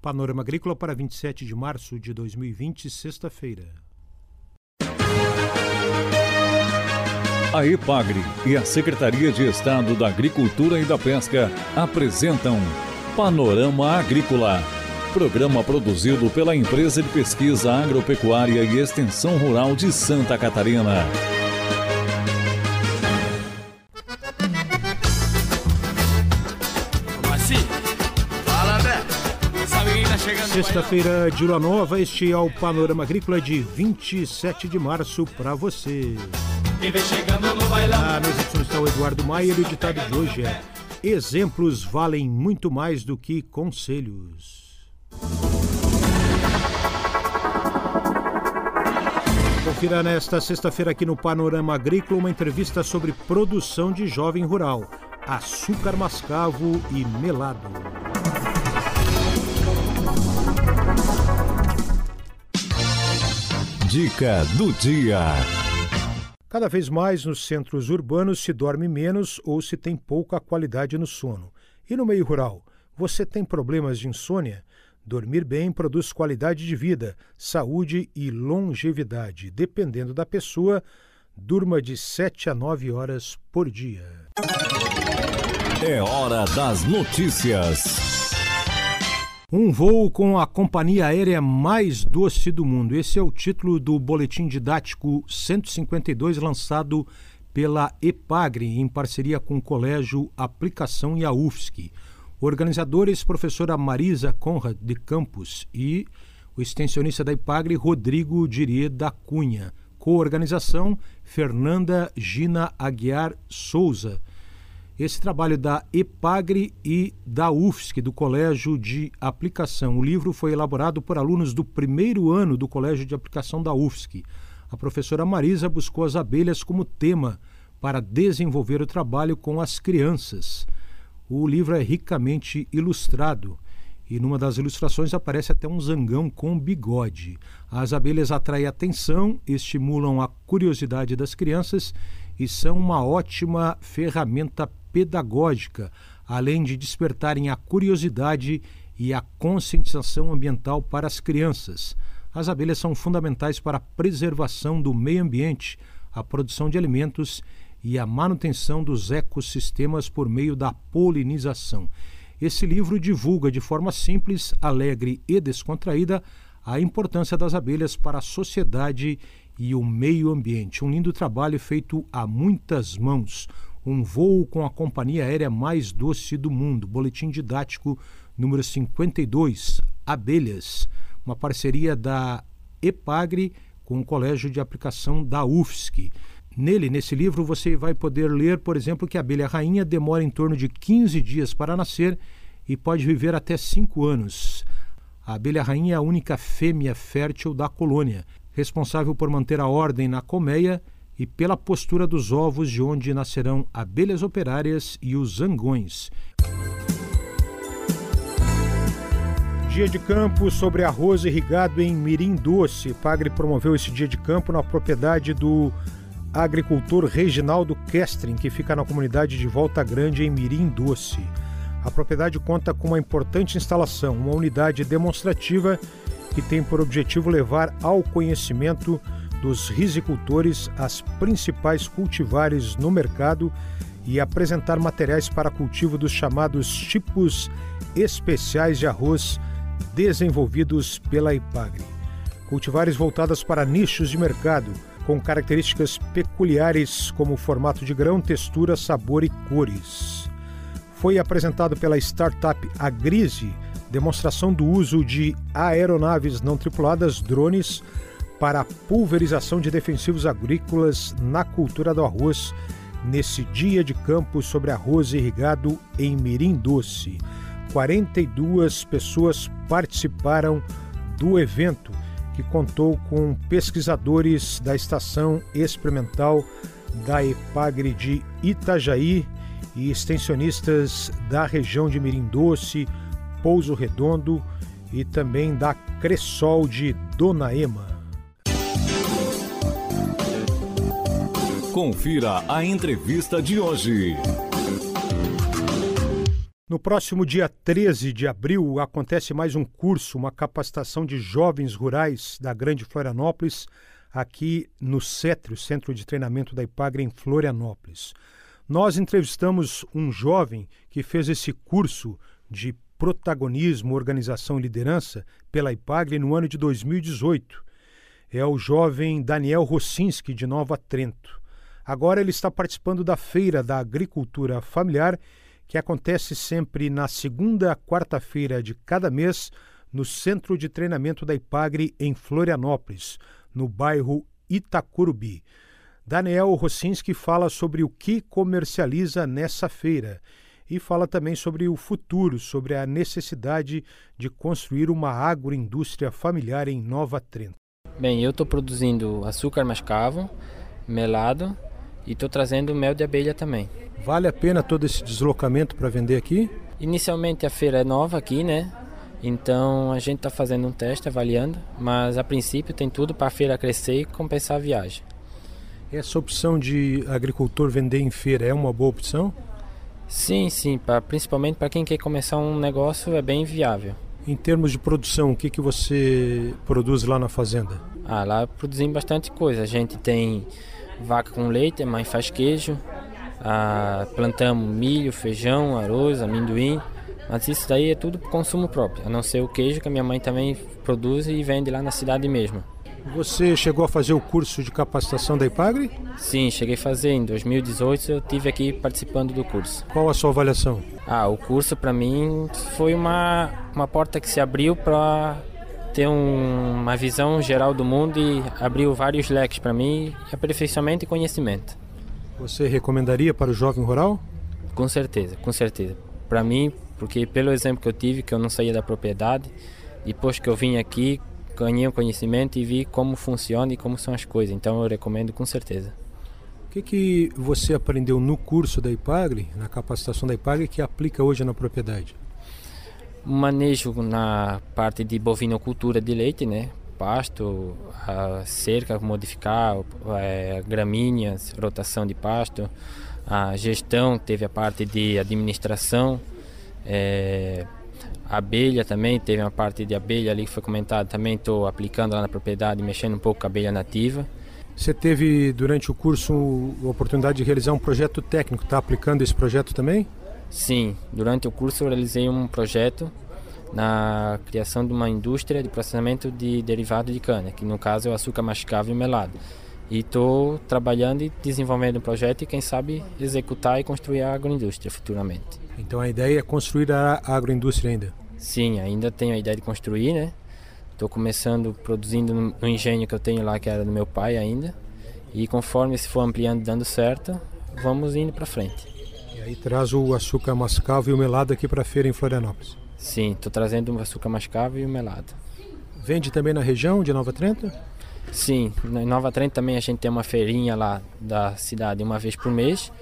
Panorama Agrícola para 27 de março de 2020, sexta-feira. A EPAGRE e a Secretaria de Estado da Agricultura e da Pesca apresentam Panorama Agrícola, programa produzido pela Empresa de Pesquisa Agropecuária e Extensão Rural de Santa Catarina. Sexta-feira de lua nova, este é o Panorama Agrícola de 27 de março para você. Mesa de som está o Eduardo Maia e o ditado de hoje é Exemplos valem muito mais do que conselhos. Confira nesta sexta-feira aqui no Panorama Agrícola uma entrevista sobre produção de jovem rural, açúcar mascavo e melado. Dica do dia. Cada vez mais nos centros urbanos se dorme menos ou se tem pouca qualidade no sono. E no meio rural, você tem problemas de insônia? Dormir bem produz qualidade de vida, saúde e longevidade. Dependendo da pessoa, durma de 7 a 9 horas por dia. É hora das notícias. Um voo com a companhia aérea mais doce do mundo. Esse é o título do boletim didático 152 lançado pela EPAGRE em parceria com o Colégio Aplicação e a UFSC. Organizadores professora Marisa Conrad de Campos e o extensionista da EPAGRE Rodrigo Dirie da Cunha. Coorganização Fernanda Gina Aguiar Souza esse trabalho da EPAGRE e da UFSC, do Colégio de Aplicação. O livro foi elaborado por alunos do primeiro ano do Colégio de Aplicação da UFSC. A professora Marisa buscou as abelhas como tema para desenvolver o trabalho com as crianças. O livro é ricamente ilustrado e numa das ilustrações aparece até um zangão com bigode. As abelhas atraem atenção, estimulam a curiosidade das crianças e são uma ótima ferramenta pedagógica, além de despertarem a curiosidade e a conscientização ambiental para as crianças. As abelhas são fundamentais para a preservação do meio ambiente, a produção de alimentos e a manutenção dos ecossistemas por meio da polinização. Esse livro divulga de forma simples, alegre e descontraída a importância das abelhas para a sociedade e o meio ambiente. Um lindo trabalho feito a muitas mãos um voo com a companhia aérea mais doce do mundo. Boletim didático número 52, Abelhas, uma parceria da EPAGRE com o Colégio de Aplicação da UFSC. Nele, nesse livro, você vai poder ler, por exemplo, que a abelha rainha demora em torno de 15 dias para nascer e pode viver até 5 anos. A abelha rainha é a única fêmea fértil da colônia, responsável por manter a ordem na colmeia e pela postura dos ovos de onde nascerão abelhas operárias e os zangões. Dia de campo sobre arroz irrigado em Mirim Doce. Pagre promoveu esse dia de campo na propriedade do agricultor Reginaldo Kestrin, que fica na comunidade de Volta Grande, em Mirim Doce. A propriedade conta com uma importante instalação, uma unidade demonstrativa que tem por objetivo levar ao conhecimento dos risicultores as principais cultivares no mercado e apresentar materiais para cultivo dos chamados tipos especiais de arroz desenvolvidos pela IPAGRE. Cultivares voltadas para nichos de mercado, com características peculiares como formato de grão, textura, sabor e cores. Foi apresentado pela startup Agrise demonstração do uso de aeronaves não tripuladas, drones, para a pulverização de defensivos agrícolas na cultura do arroz nesse dia de campo sobre arroz irrigado em Mirim Doce. 42 pessoas participaram do evento, que contou com pesquisadores da Estação Experimental da EPAGRE de Itajaí e extensionistas da região de Mirim Doce, Pouso Redondo e também da Cressol de Donaema. Confira a entrevista de hoje. No próximo dia 13 de abril acontece mais um curso, uma capacitação de jovens rurais da Grande Florianópolis, aqui no CETRE, o Centro de Treinamento da IPAGRE em Florianópolis. Nós entrevistamos um jovem que fez esse curso de protagonismo, organização e liderança pela IPAGRE no ano de 2018. É o jovem Daniel Rossinski, de Nova Trento. Agora ele está participando da Feira da Agricultura Familiar que acontece sempre na segunda quarta-feira de cada mês no Centro de Treinamento da IPAGRE em Florianópolis, no bairro Itacurubi. Daniel Rossinski fala sobre o que comercializa nessa feira e fala também sobre o futuro, sobre a necessidade de construir uma agroindústria familiar em Nova Trento. Bem, eu estou produzindo açúcar mascavo, melado e estou trazendo mel de abelha também. Vale a pena todo esse deslocamento para vender aqui? Inicialmente a feira é nova aqui, né? Então a gente está fazendo um teste, avaliando, mas a princípio tem tudo para a feira crescer e compensar a viagem. Essa opção de agricultor vender em feira é uma boa opção? Sim, sim, pra, principalmente para quem quer começar um negócio é bem viável. Em termos de produção, o que, que você produz lá na fazenda? Ah, lá produzimos bastante coisa. A gente tem vaca com leite, a mãe faz queijo, ah, plantamos milho, feijão, arroz, amendoim, mas isso daí é tudo para consumo próprio, a não ser o queijo que a minha mãe também produz e vende lá na cidade mesmo. Você chegou a fazer o curso de capacitação da IPAGRE? Sim, cheguei a fazer. Em 2018 eu tive aqui participando do curso. Qual a sua avaliação? Ah, o curso para mim foi uma, uma porta que se abriu para ter um, uma visão geral do mundo e abriu vários leques para mim, aperfeiçoamento e conhecimento. Você recomendaria para o jovem rural? Com certeza, com certeza. Para mim, porque pelo exemplo que eu tive, que eu não saía da propriedade, depois que eu vim aqui, ganhei o conhecimento e vi como funciona e como são as coisas. Então eu recomendo com certeza. O que, que você aprendeu no curso da IPAGRE, na capacitação da IPAGRE, que aplica hoje na propriedade? Manejo na parte de bovinocultura de leite, né? pasto, a cerca modificar, é, gramíneas, rotação de pasto, a gestão teve a parte de administração, é, abelha também teve uma parte de abelha ali que foi comentado também estou aplicando lá na propriedade mexendo um pouco com a abelha nativa. Você teve durante o curso a oportunidade de realizar um projeto técnico está aplicando esse projeto também sim durante o curso eu realizei um projeto na criação de uma indústria de processamento de derivado de cana, que no caso é o açúcar mascavo e melado. E estou trabalhando e desenvolvendo um projeto e quem sabe executar e construir a agroindústria futuramente. Então a ideia é construir a agroindústria ainda? Sim, ainda tenho a ideia de construir, né? Estou começando produzindo no engenho que eu tenho lá, que era do meu pai ainda. E conforme se for ampliando dando certo, vamos indo para frente. E aí traz o açúcar mascavo e o melado aqui para a feira em Florianópolis? Sim, estou trazendo o açúcar mascavo e o melado. Vende também na região de Nova Trento? Sim, em Nova Trento também a gente tem uma feirinha lá da cidade uma vez por mês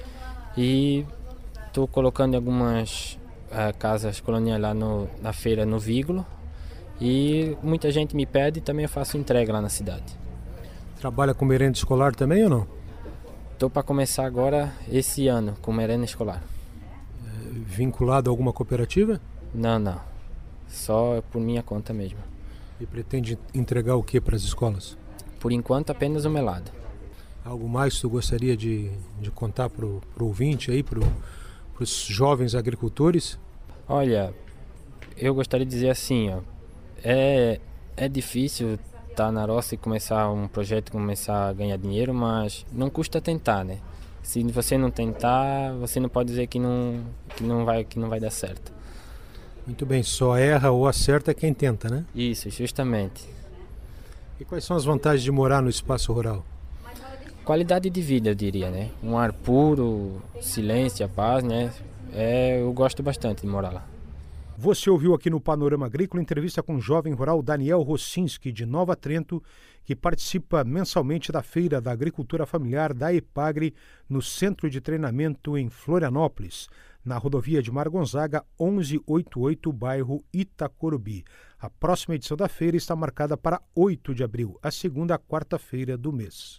e estou colocando algumas uh, casas coloniais lá no, na feira no Vígulo e muita gente me pede e também eu faço entrega lá na cidade. Trabalha com merenda escolar também ou não? Estou para começar agora esse ano com merenda escolar. É, vinculado a alguma cooperativa? Não, não. Só por minha conta mesmo. E pretende entregar o que para as escolas? Por enquanto, apenas o melado. Algo mais que tu gostaria de, de contar para o ouvinte aí, para os jovens agricultores? Olha, eu gostaria de dizer assim, ó, é, é difícil estar na roça e começar um projeto, começar a ganhar dinheiro, mas não custa tentar, né? Se você não tentar, você não pode dizer que não, que não, vai, que não vai dar certo. Muito bem, só erra ou acerta quem tenta, né? Isso, justamente. E quais são as vantagens de morar no espaço rural? Qualidade de vida, eu diria, né? Um ar puro, silêncio, a paz, né? É, eu gosto bastante de morar lá. Você ouviu aqui no Panorama Agrícola entrevista com o jovem rural Daniel Rossinski, de Nova Trento, que participa mensalmente da Feira da Agricultura Familiar da EPAGRE no Centro de Treinamento em Florianópolis na rodovia de Mar Gonzaga 1188, bairro Itacorubi. A próxima edição da feira está marcada para 8 de abril, a segunda quarta-feira do mês.